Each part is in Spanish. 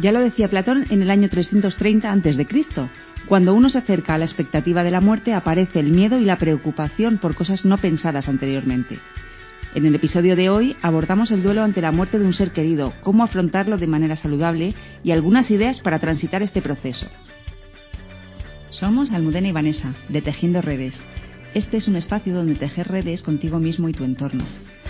Ya lo decía Platón en el año 330 a.C. Cuando uno se acerca a la expectativa de la muerte aparece el miedo y la preocupación por cosas no pensadas anteriormente. En el episodio de hoy abordamos el duelo ante la muerte de un ser querido, cómo afrontarlo de manera saludable y algunas ideas para transitar este proceso. Somos Almudena y Vanessa, de Tejiendo Redes. Este es un espacio donde tejer redes contigo mismo y tu entorno.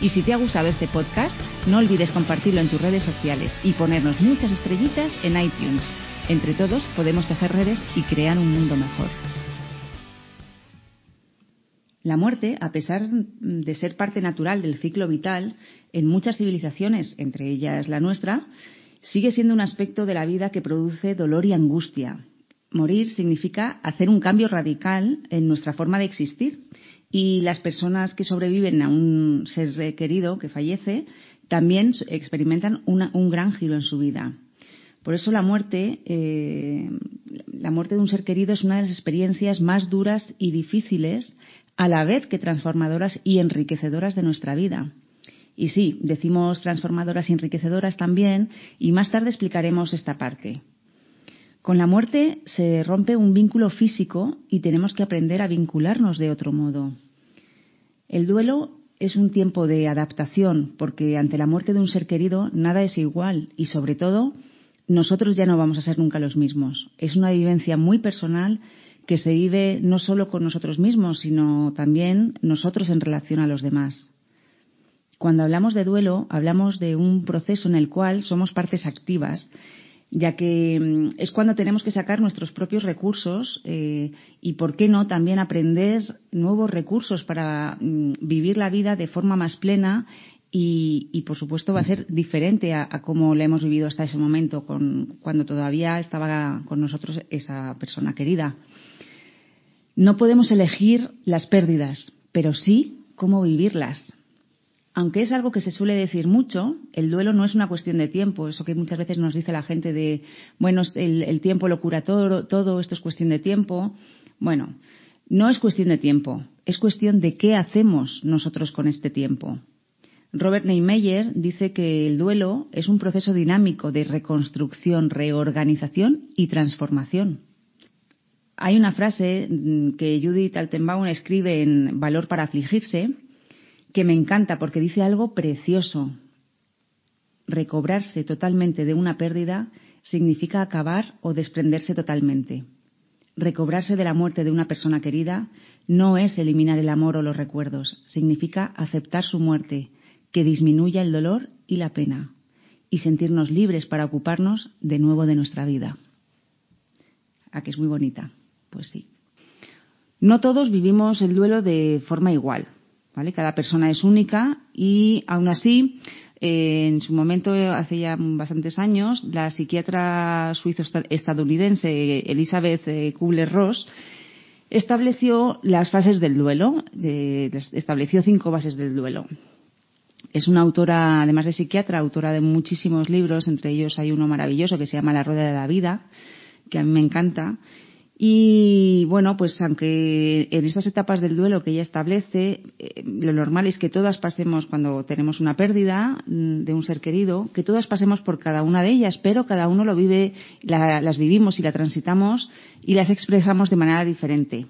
Y si te ha gustado este podcast, no olvides compartirlo en tus redes sociales y ponernos muchas estrellitas en iTunes. Entre todos podemos tejer redes y crear un mundo mejor. La muerte, a pesar de ser parte natural del ciclo vital, en muchas civilizaciones, entre ellas la nuestra, sigue siendo un aspecto de la vida que produce dolor y angustia, Morir significa hacer un cambio radical en nuestra forma de existir y las personas que sobreviven a un ser querido que fallece también experimentan un gran giro en su vida. Por eso la muerte, eh, la muerte de un ser querido es una de las experiencias más duras y difíciles, a la vez que transformadoras y enriquecedoras de nuestra vida. Y sí, decimos transformadoras y enriquecedoras también, y más tarde explicaremos esta parte. Con la muerte se rompe un vínculo físico y tenemos que aprender a vincularnos de otro modo. El duelo es un tiempo de adaptación porque ante la muerte de un ser querido nada es igual y sobre todo nosotros ya no vamos a ser nunca los mismos. Es una vivencia muy personal que se vive no solo con nosotros mismos, sino también nosotros en relación a los demás. Cuando hablamos de duelo, hablamos de un proceso en el cual somos partes activas ya que mm, es cuando tenemos que sacar nuestros propios recursos eh, y, ¿por qué no?, también aprender nuevos recursos para mm, vivir la vida de forma más plena y, por supuesto, va a ser diferente a, a cómo la hemos vivido hasta ese momento, con, cuando todavía estaba con nosotros esa persona querida. No podemos elegir las pérdidas, pero sí cómo vivirlas. Aunque es algo que se suele decir mucho, el duelo no es una cuestión de tiempo, eso que muchas veces nos dice la gente de, bueno, el, tiempo lo cura todo, todo, esto es cuestión de tiempo. Bueno, no es cuestión de tiempo, es cuestión de qué hacemos nosotros con este tiempo. Robert Neymeyer dice que el duelo es un proceso dinámico de reconstrucción, reorganización y transformación. Hay una frase mm, que Judith Altenbaum escribe en Valor para afligirse, que me encanta porque dice algo precioso. Recobrarse totalmente de una pérdida significa acabar o desprenderse totalmente. Recobrarse de la muerte de una persona querida no es eliminar el amor o los recuerdos, significa aceptar su muerte, que disminuya el dolor y la pena, y sentirnos libres para ocuparnos de nuevo de nuestra vida. ¿A que es muy bonita? Pues sí. No todos vivimos el duelo de forma igual. Cada persona es única y aún así, eh, en su momento, hace ya bastantes años, la psiquiatra suizo-estadounidense Elizabeth eh, Kubler-Ross estableció las fases del duelo, estableció cinco bases del duelo. Es una autora, además de psiquiatra, autora de muchísimos libros, entre ellos hay uno maravilloso que se llama La Rueda de la Vida, que a mí me encanta, y bueno, pues aunque en estas etapas del duelo que ella establece, eh, lo normal es que todas pasemos cuando tenemos una pérdida mm, de un ser querido, que todas pasemos por cada una de ellas, pero cada uno lo vive, las vivimos y la transitamos y las expresamos de manera diferente.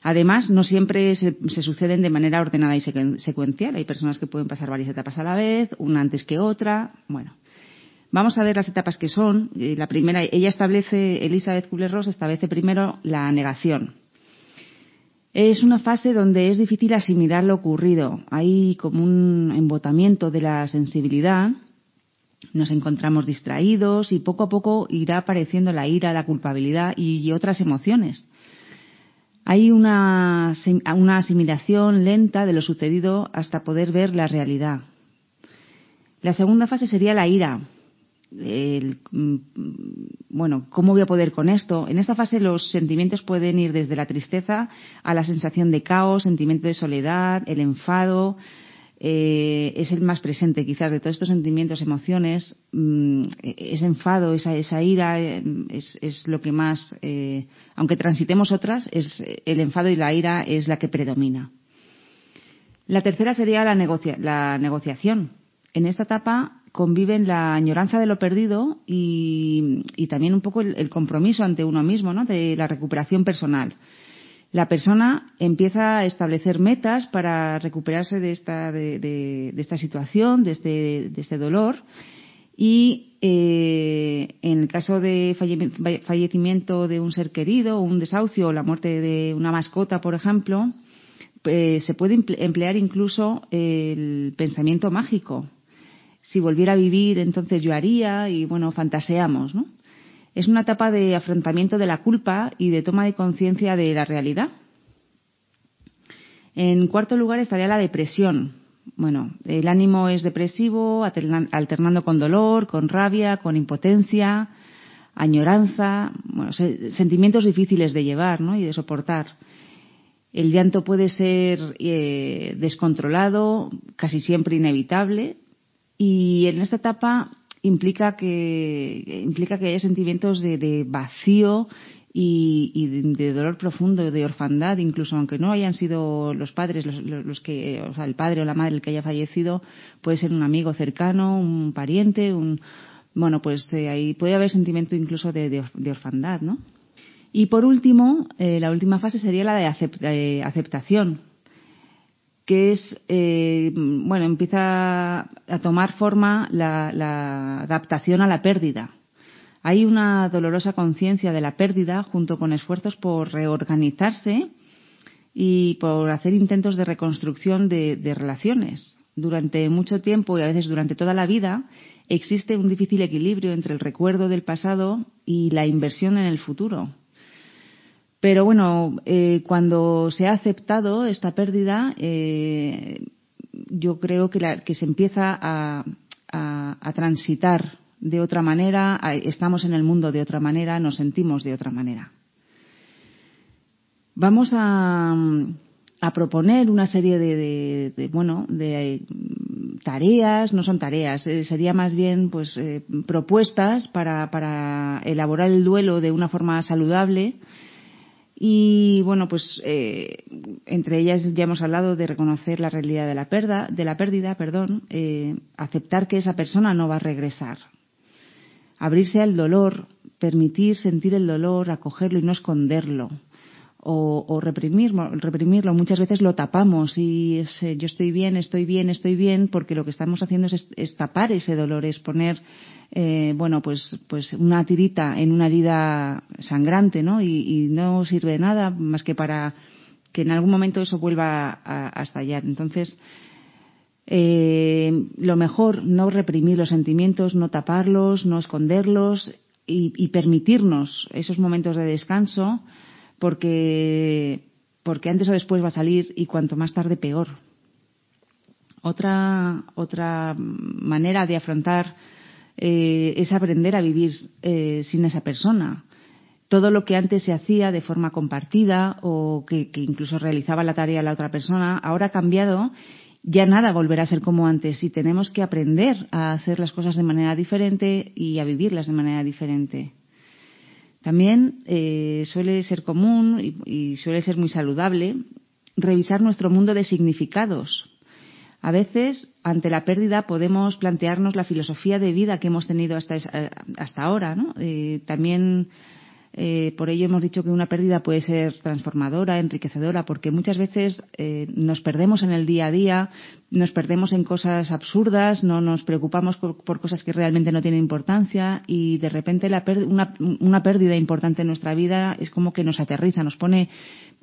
Además, no siempre se, se, suceden de manera ordenada y secuencial. Hay personas que pueden pasar varias etapas a la vez, una antes que otra. Bueno, Vamos a ver las etapas que son. Eh, la primera, ella establece, Elizabeth Kubler-Ross establece primero la negación. Es una fase donde es difícil asimilar lo ocurrido. Hay como un embotamiento de la sensibilidad. Nos encontramos distraídos y poco a poco irá apareciendo la ira, la culpabilidad y otras emociones. Hay una, una asimilación lenta de lo sucedido hasta poder ver la realidad. La segunda fase sería la ira, el, mm, bueno, ¿cómo voy a poder con esto? En esta fase los sentimientos pueden ir desde la tristeza a la sensación de caos, sentimiento de soledad, el enfado, eh, es el más presente quizás de todos estos sentimientos, emociones, mm, ese enfado, esa, esa ira eh, es, es, lo que más, eh, aunque transitemos otras, es el enfado y la ira es la que predomina. La tercera sería la, negocia la negociación. En esta etapa conviven la añoranza de lo perdido y, y también un poco el, compromiso ante uno mismo, ¿no? De la recuperación personal. La persona empieza a establecer metas para recuperarse de esta, de, esta situación, de este, de este dolor. Y eh, en el caso de fallecimiento de un ser querido, un desahucio o la muerte de una mascota, por ejemplo, pues se puede emplear incluso el pensamiento mágico, si volviera a vivir, entonces yo haría y bueno, fantaseamos, ¿no? Es una etapa de afrontamiento de la culpa y de toma de conciencia de la realidad. En cuarto lugar estaría la depresión. Bueno, el ánimo es depresivo, alternando con dolor, con rabia, con impotencia, añoranza, bueno, sentimientos difíciles de llevar ¿no? y de soportar. El llanto puede ser eh, descontrolado, casi siempre inevitable, y en esta etapa implica que implica que haya sentimientos de, de vacío y, y, de dolor profundo, de orfandad, incluso aunque no hayan sido los padres los, los, que, o sea, el padre o la madre el que haya fallecido, puede ser un amigo cercano, un pariente, un, bueno, pues eh, ahí puede haber sentimiento incluso de, de, de orfandad, ¿no? Y por último, eh, la última fase sería la de, acept de aceptación, que es, eh, bueno, empieza a tomar forma la, adaptación a la pérdida. Hay una dolorosa conciencia de la pérdida junto con esfuerzos por reorganizarse y por hacer intentos de reconstrucción de relaciones. Durante mucho tiempo y a veces durante toda la vida existe un difícil equilibrio entre el recuerdo del pasado y la inversión en el futuro. Pero bueno, eh, cuando se ha aceptado esta pérdida, eh, yo creo que, se empieza a, transitar de otra manera, estamos en el mundo de otra manera, nos sentimos de otra manera. Vamos a, proponer una serie de, bueno, de tareas, no son tareas, eh, sería más bien pues eh, propuestas para elaborar el duelo de una forma saludable y bueno, pues eh, entre ellas ya hemos hablado de reconocer la realidad de la pérdida, de la pérdida, perdón, eh, aceptar que esa persona no va a regresar, abrirse al dolor, permitir sentir el dolor, acogerlo y no esconderlo. O, o reprimirlo. Muchas veces lo tapamos y es, eh, yo estoy bien, estoy bien, estoy bien, porque lo que estamos haciendo es, es tapar ese dolor, es poner eh, bueno, pues, pues una tirita en una herida sangrante, ¿no? Y, no sirve de nada más que para que en algún momento eso vuelva a, a estallar. Entonces, eh, lo mejor, no reprimir los sentimientos, no taparlos, no esconderlos y, y permitirnos esos momentos de descanso, porque, porque antes o después va a salir y cuanto más tarde peor. Otra, otra manera de afrontar eh, es aprender a vivir eh, sin esa persona. Todo lo que antes se hacía de forma compartida o que, que incluso realizaba la tarea la otra persona, ahora ha cambiado ya nada volverá a ser como antes y tenemos que aprender a hacer las cosas de manera diferente y a vivirlas de manera diferente. También eh, suele ser común y, y, suele ser muy saludable revisar nuestro mundo de significados. A veces, ante la pérdida, podemos plantearnos la filosofía de vida que hemos tenido hasta, hasta ahora. ¿no? Eh, también, eh, por ello, hemos dicho que una pérdida puede ser transformadora, enriquecedora, porque muchas veces eh, nos perdemos en el día a día, nos perdemos en cosas absurdas, no nos preocupamos por, por cosas que realmente no tienen importancia y, de repente, la una, una pérdida importante en nuestra vida es como que nos aterriza, nos pone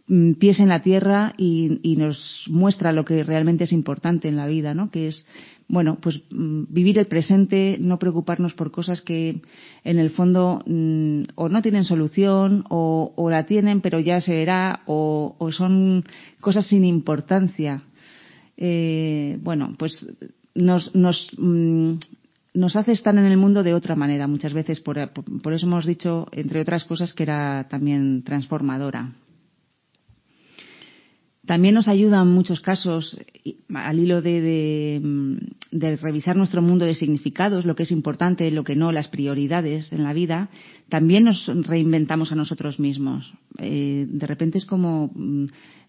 Mm, pies en la tierra y, y, nos muestra lo que realmente es importante en la vida, ¿no? Que es, bueno, pues mm, vivir el presente, no preocuparnos por cosas que en el fondo mmm, o no tienen solución o, la tienen pero ya se verá o, son cosas sin importancia. Eh, bueno, pues nos, nos, mmm, nos hace estar en el mundo de otra manera muchas veces. Por, por, eso hemos dicho, entre otras cosas, que era también transformadora. También nos ayuda en muchos casos, al hilo de, de, de, revisar nuestro mundo de significados, lo que es importante, lo que no, las prioridades en la vida, también nos reinventamos a nosotros mismos. Eh, de repente es como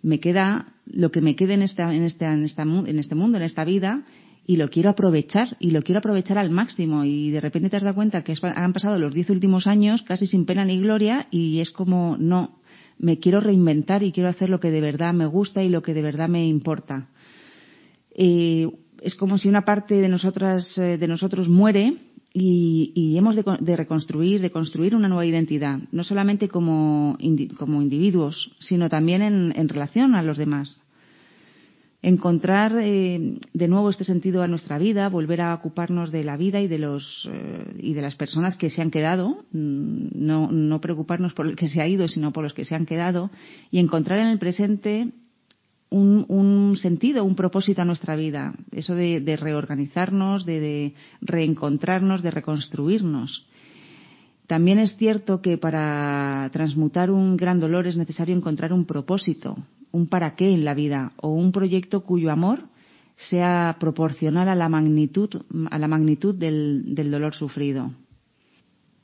me queda lo que me quede en, esta, en, este, en, esta, en este mundo, en esta vida, y lo quiero aprovechar y lo quiero aprovechar al máximo y de repente te has dado cuenta que han pasado los diez últimos años casi sin pena ni gloria y es como no me quiero reinventar y quiero hacer lo que de verdad me gusta y lo que de verdad me importa. Eh, es como si una parte de nosotras de nosotros muere y, y hemos de, de, reconstruir, de construir una nueva identidad, no solamente como, como individuos, sino también en, en relación a los demás encontrar eh, de nuevo este sentido a nuestra vida, volver a ocuparnos de la vida y de los eh, y de las personas que se han quedado, mm, no, no preocuparnos por el que se ha ido, sino por los que se han quedado, y encontrar en el presente un, un sentido, un propósito a nuestra vida, eso de, reorganizarnos, de reencontrarnos, de reconstruirnos. También es cierto que para transmutar un gran dolor es necesario encontrar un propósito, un para qué en la vida o un proyecto cuyo amor sea proporcional a la magnitud, a la magnitud del, dolor sufrido.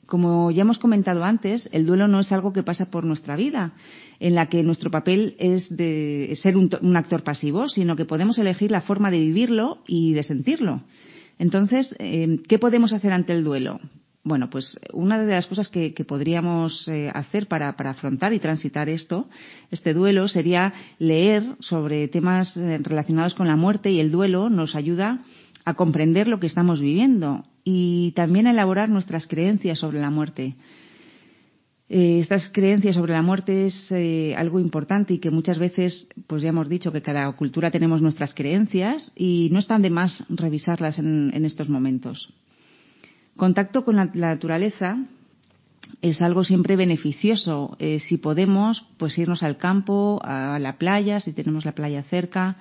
Como ya hemos comentado antes, el duelo no es algo que pasa por nuestra vida, en la que nuestro papel es de ser un, un, actor pasivo, sino que podemos elegir la forma de vivirlo y de sentirlo. Entonces, eh, ¿qué podemos hacer ante el duelo? Bueno, pues una de las cosas que, podríamos eh, hacer para, afrontar y transitar esto, este duelo, sería leer sobre temas eh, relacionados con la muerte y el duelo nos ayuda a comprender lo que estamos viviendo y también a elaborar nuestras creencias sobre la muerte. Eh, estas creencias sobre la muerte es algo importante y que muchas veces, pues ya hemos dicho que cada cultura tenemos nuestras creencias y no están de más revisarlas en estos momentos. Contacto con la, naturaleza es algo siempre beneficioso. Eh, si podemos, pues irnos al campo, a la playa, si tenemos la playa cerca,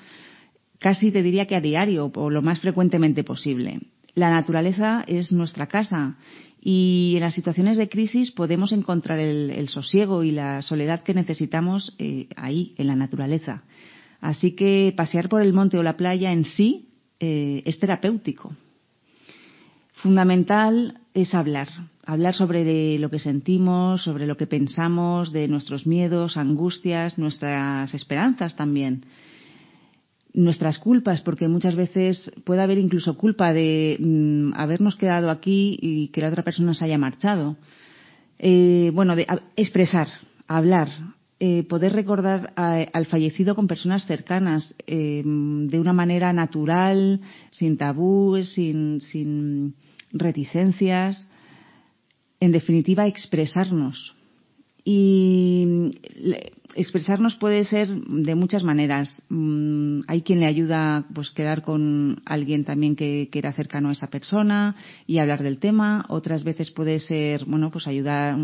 casi te diría que a diario o lo más frecuentemente posible. La naturaleza es nuestra casa y en las situaciones de crisis podemos encontrar el, el sosiego y la soledad que necesitamos eh, ahí, en la naturaleza. Así que pasear por el monte o la playa en sí eh, es terapéutico fundamental es hablar, hablar sobre lo que sentimos, sobre lo que pensamos, de nuestros miedos, angustias, nuestras esperanzas también, nuestras culpas, porque muchas veces puede haber incluso culpa de mm, habernos quedado aquí y que la otra persona se haya marchado. Eh, bueno, de expresar, hablar, eh, poder recordar a, al fallecido con personas cercanas eh, de una manera natural, sin tabúes, sin, sin reticencias, en definitiva, expresarnos. Y expresarnos puede ser de muchas maneras. Mm, hay quien le ayuda pues quedar con alguien también que, que, era cercano a esa persona y hablar del tema. Otras veces puede ser, bueno, pues ayudar,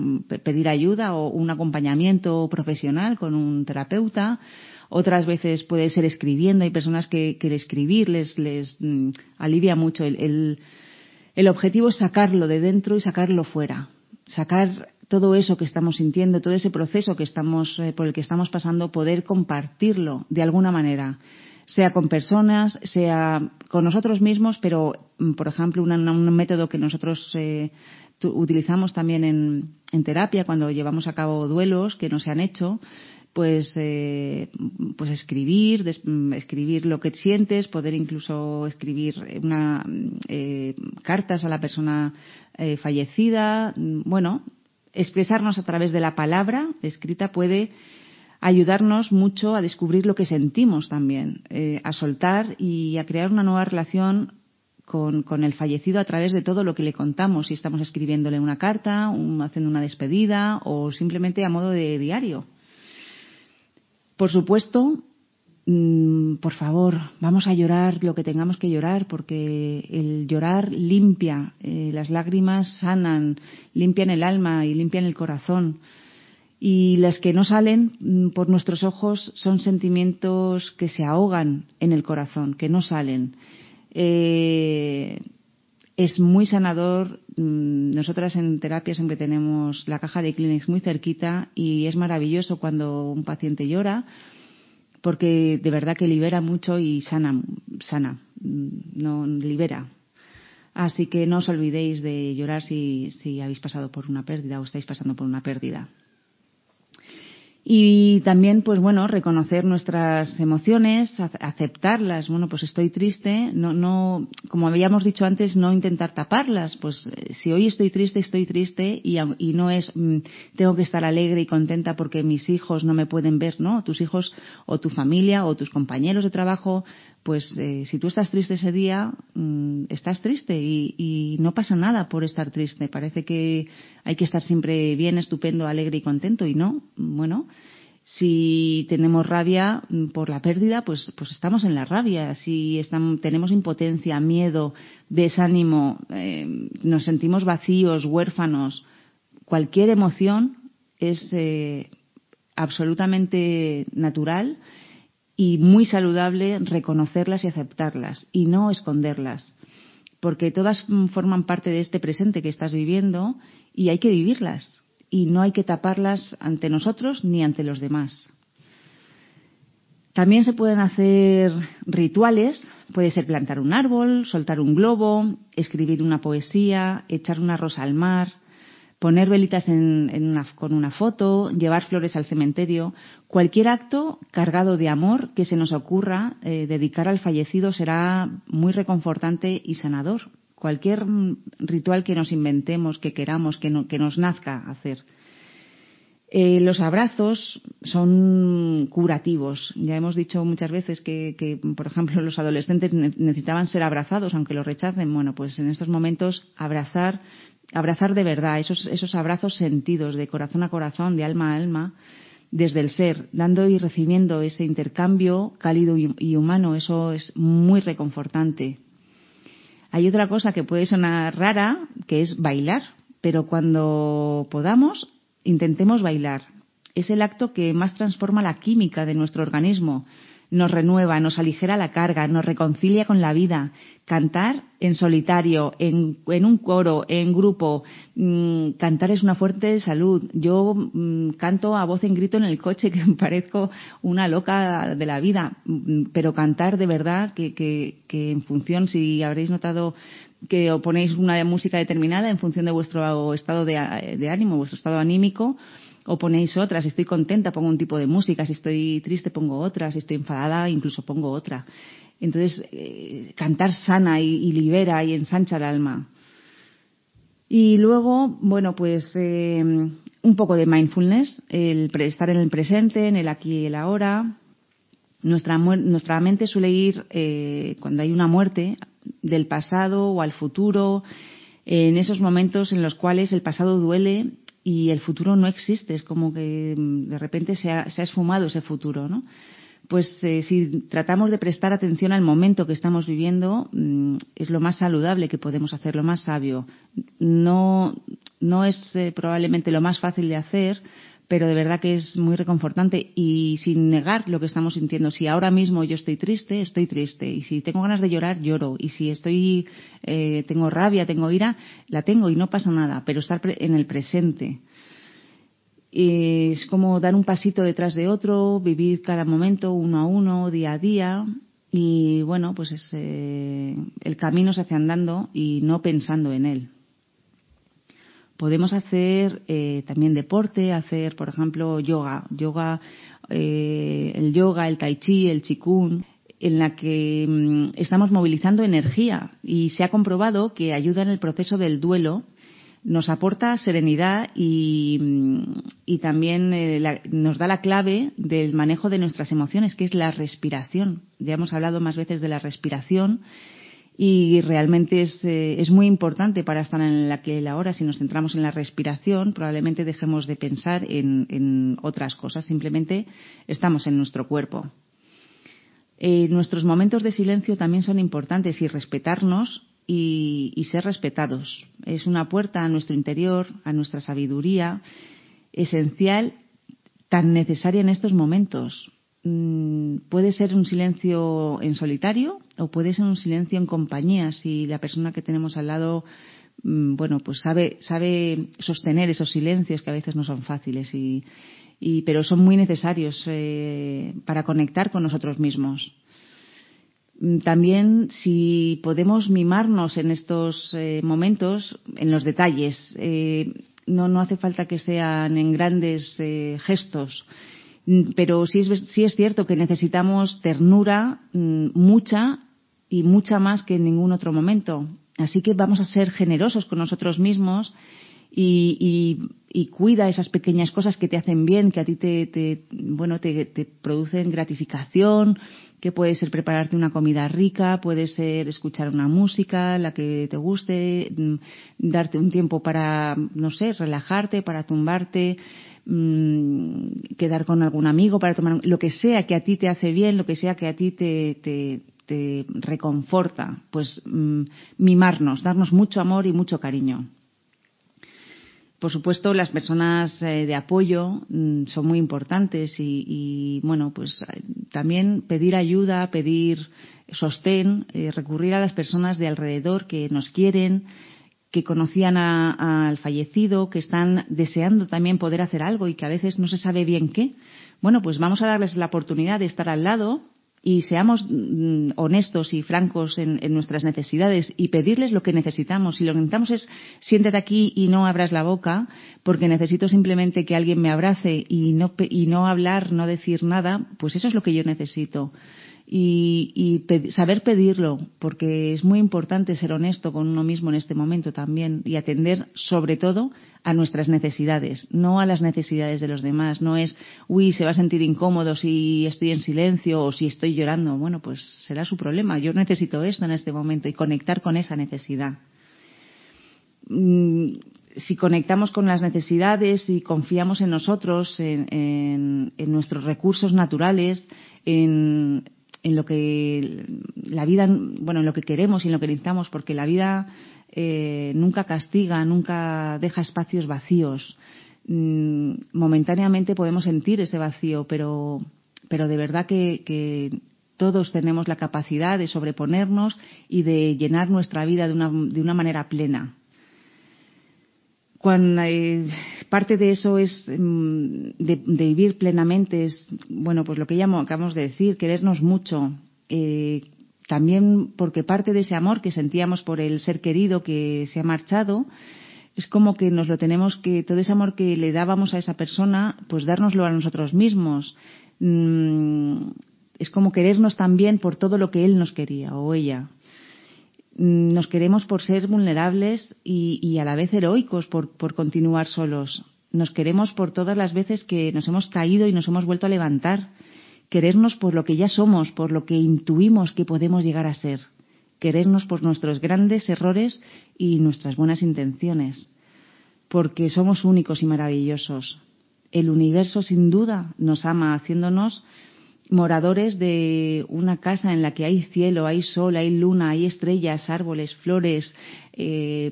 pedir ayuda o un acompañamiento profesional con un terapeuta. Otras veces puede ser escribiendo. Hay personas que, que escribir les, les mm, alivia mucho el, el el objetivo es sacarlo de dentro y sacarlo fuera. Sacar todo eso que estamos sintiendo, todo ese proceso que estamos, eh, por el que estamos pasando, poder compartirlo de alguna manera. Sea con personas, sea con nosotros mismos, pero, mm, por ejemplo, una, un método que nosotros eh, utilizamos también en, en terapia cuando llevamos a cabo duelos que no se han hecho, pues, eh, pues escribir, des, escribir lo que sientes, poder incluso escribir una, eh, cartas a la persona eh, fallecida. Bueno, expresarnos a través de la palabra escrita puede ayudarnos mucho a descubrir lo que sentimos también, eh, a soltar y a crear una nueva relación con, con, el fallecido a través de todo lo que le contamos, si estamos escribiéndole una carta, un, haciendo una despedida o simplemente a modo de diario. Por supuesto, mmm, por favor, vamos a llorar lo que tengamos que llorar, porque el llorar limpia, eh, las lágrimas sanan, limpian el alma y limpian el corazón. Y las que no salen mmm, por nuestros ojos son sentimientos que se ahogan en el corazón, que no salen. Eh, es muy sanador. Mm, nosotras en terapia siempre tenemos la caja de Kleenex muy cerquita y es maravilloso cuando un paciente llora porque de verdad que libera mucho y sana, sana, mm, no libera. Así que no os olvidéis de llorar si, si habéis pasado por una pérdida o estáis pasando por una pérdida. Y también, pues bueno, reconocer nuestras emociones, aceptarlas. Bueno, pues estoy triste, no, no, como habíamos dicho antes, no intentar taparlas. Pues eh, si hoy estoy triste, estoy triste y, y no es mm, tengo que estar alegre y contenta porque mis hijos no me pueden ver, ¿no? Tus hijos o tu familia o tus compañeros de trabajo pues eh, si tú estás triste ese día, mm, estás triste y, no pasa nada por estar triste. Parece que hay que estar siempre bien, estupendo, alegre y contento y no. Bueno, si tenemos rabia mm, por la pérdida, pues, pues estamos en la rabia. Si estamos, tenemos impotencia, miedo, desánimo, eh, nos sentimos vacíos, huérfanos, cualquier emoción es eh, absolutamente natural y muy saludable reconocerlas y aceptarlas y no esconderlas, porque todas forman parte de este presente que estás viviendo y hay que vivirlas y no hay que taparlas ante nosotros ni ante los demás. También se pueden hacer rituales, puede ser plantar un árbol, soltar un globo, escribir una poesía, echar una rosa al mar, poner velitas con una foto, llevar flores al cementerio, cualquier acto cargado de amor que se nos ocurra eh, dedicar al fallecido será muy reconfortante y sanador. Cualquier mm, ritual que nos inventemos, que queramos, que, nos nazca hacer. Eh, los abrazos son curativos. Ya hemos dicho muchas veces que, que, por ejemplo, los adolescentes necesitaban ser abrazados, aunque lo rechacen. Bueno, pues en estos momentos abrazar abrazar de verdad, esos, esos abrazos sentidos de corazón a corazón, de alma a alma, desde el ser, dando y recibiendo ese intercambio cálido y humano, eso es muy reconfortante. Hay otra cosa que puede sonar rara, que es bailar, pero cuando podamos, intentemos bailar. Es el acto que más transforma la química de nuestro organismo, nos renueva, nos aligera la carga, nos reconcilia con la vida. Cantar en solitario, en, un coro, en grupo, mm, cantar es una fuente de salud. Yo mm, canto a voz en grito en el coche, que parezco una loca de la vida, mm, pero cantar de verdad que, que, que en función, si habréis notado que ponéis una música determinada en función de vuestro estado de ánimo, vuestro estado anímico, o ponéis otra. Si estoy contenta, pongo un tipo de música. Si estoy triste, pongo otra. Si estoy enfadada, incluso pongo otra. Entonces, eh, cantar sana y, libera y ensancha el alma. Y luego, bueno, pues eh, un poco de mindfulness, el estar en el presente, en el aquí y el ahora. Nuestra, nuestra mente suele ir, eh, cuando hay una muerte, del pasado o al futuro, en esos momentos en los cuales el pasado duele y el futuro no existe, es como que mm, de repente se ha, esfumado ese futuro, ¿no? Pues eh, si tratamos de prestar atención al momento que estamos viviendo, mm, es lo más saludable que podemos hacer, lo más sabio. No, no es eh, probablemente lo más fácil de hacer, pero de verdad que es muy reconfortante y sin negar lo que estamos sintiendo. Si ahora mismo yo estoy triste, estoy triste. Y si tengo ganas de llorar, lloro. Y si estoy, eh, tengo rabia, tengo ira, la tengo y no pasa nada. Pero estar en el presente. Es como dar un pasito detrás de otro, vivir cada momento uno a uno, día a día. Y bueno, pues es, eh, el camino se hace andando y no pensando en él. Podemos hacer eh, también deporte, hacer, por ejemplo, yoga, yoga, eh, el yoga, el tai chi, el qigong, en la que mm, estamos movilizando energía y se ha comprobado que ayuda en el proceso del duelo, nos aporta serenidad y, mm, también eh, nos da la clave del manejo de nuestras emociones, que es la respiración. Ya hemos hablado más veces de la respiración y realmente es, eh, es muy importante para estar en la que la hora, si nos centramos en la respiración, probablemente dejemos de pensar en, en otras cosas, simplemente estamos en nuestro cuerpo. Eh, nuestros momentos de silencio también son importantes y respetarnos y, y, ser respetados. Es una puerta a nuestro interior, a nuestra sabiduría, esencial, tan necesaria en estos momentos. Mm, puede ser un silencio en solitario o puede ser un silencio en compañía si la persona que tenemos al lado mm, bueno, pues sabe, sabe sostener esos silencios que a veces no son fáciles y, pero son muy necesarios eh, para conectar con nosotros mismos. Mm, también si podemos mimarnos en estos eh, momentos, en los detalles, eh, no, no hace falta que sean en grandes gestos, mm, pero sí es, sí es cierto que necesitamos ternura, mucha y mucha más que en ningún otro momento. Así que vamos a ser generosos con nosotros mismos y, y, y, cuida esas pequeñas cosas que te hacen bien, que a ti te, te bueno, te, producen gratificación, que puede ser prepararte una comida rica, puede ser escuchar una música, la que te guste, mm, darte un tiempo para, no sé, relajarte, para tumbarte, mmm, quedar con algún amigo, para tomar lo que sea que a ti te hace bien, lo que sea que a ti te, te, reconforta, pues mmm, mimarnos, darnos mucho amor y mucho cariño. Por supuesto, las personas eh, de apoyo mm, son muy importantes y, bueno, pues también pedir ayuda, pedir sostén, eh, recurrir a las personas de alrededor que nos quieren, que conocían al fallecido, que están deseando también poder hacer algo y que a veces no se sabe bien qué. Bueno, pues vamos a darles la oportunidad de estar al lado y seamos mm, honestos y francos en, en, nuestras necesidades y pedirles lo que necesitamos. Si lo que necesitamos es siéntate aquí y no abras la boca, porque necesito simplemente que alguien me abrace y no, y no hablar, no decir nada, pues eso es lo que yo necesito y, y pe saber pedirlo, porque es muy importante ser honesto con uno mismo en este momento también y atender sobre todo a nuestras necesidades, no a las necesidades de los demás. No es, uy, se va a sentir incómodo si estoy en silencio o si estoy llorando. Bueno, pues será su problema. Yo necesito esto en este momento y conectar con esa necesidad. Mm, si conectamos con las necesidades y confiamos en nosotros, en, nuestros recursos naturales, en, en lo que la vida, bueno, en lo que queremos y en lo que necesitamos, porque la vida eh, nunca castiga, nunca deja espacios vacíos. Mm, momentáneamente podemos sentir ese vacío, pero, pero de verdad que, todos tenemos la capacidad de sobreponernos y de llenar nuestra vida de una, de una manera plena cuando eh, parte de eso es mm, de, vivir plenamente es bueno pues lo que llamo acabamos de decir querernos mucho eh, también porque parte de ese amor que sentíamos por el ser querido que se ha marchado es como que nos lo tenemos que todo ese amor que le dábamos a esa persona pues dárnoslo a nosotros mismos mm, es como querernos también por todo lo que él nos quería o ella Mm, nos queremos por ser vulnerables y, y a la vez heroicos por, por continuar solos. Nos queremos por todas las veces que nos hemos caído y nos hemos vuelto a levantar. Querernos por lo que ya somos, por lo que intuimos que podemos llegar a ser. Querernos por nuestros grandes errores y nuestras buenas intenciones. Porque somos únicos y maravillosos. El universo sin duda nos ama haciéndonos moradores de una casa en la que hay cielo, hay sol, hay luna, hay estrellas, árboles, flores, eh,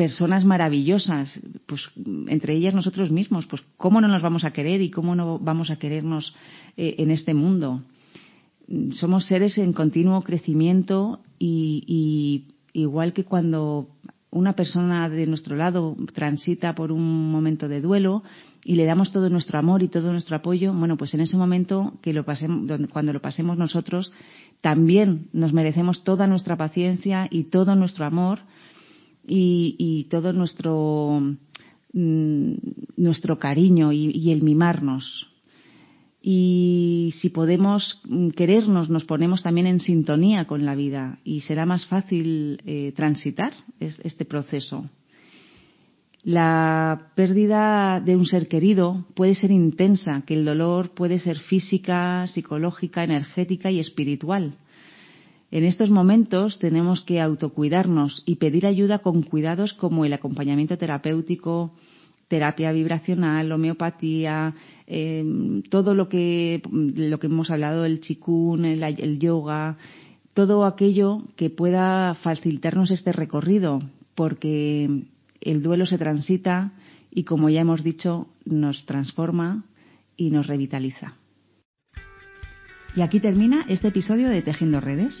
personas maravillosas, pues entre ellas nosotros mismos, pues cómo no nos vamos a querer y cómo no vamos a querernos eh, en este mundo. Somos seres en continuo crecimiento y, y igual que cuando una persona de nuestro lado transita por un momento de duelo, y le damos todo nuestro amor y todo nuestro apoyo, bueno, pues en ese momento que lo pasemos, cuando lo pasemos nosotros, también nos merecemos toda nuestra paciencia y todo nuestro amor y, y todo nuestro, mm, nuestro cariño y, y el mimarnos. Y si podemos querernos, nos ponemos también en sintonía con la vida y será más fácil eh, transitar este proceso. La pérdida de un ser querido puede ser intensa, que el dolor puede ser física, psicológica, energética y espiritual. En estos momentos tenemos que autocuidarnos y pedir ayuda con cuidados como el acompañamiento terapéutico, terapia vibracional, homeopatía, eh, todo lo que, lo que hemos hablado, el chikun, el, el yoga, todo aquello que pueda facilitarnos este recorrido, porque el duelo se transita y, como ya hemos dicho, nos transforma y nos revitaliza. Y aquí termina este episodio de Tejiendo Redes.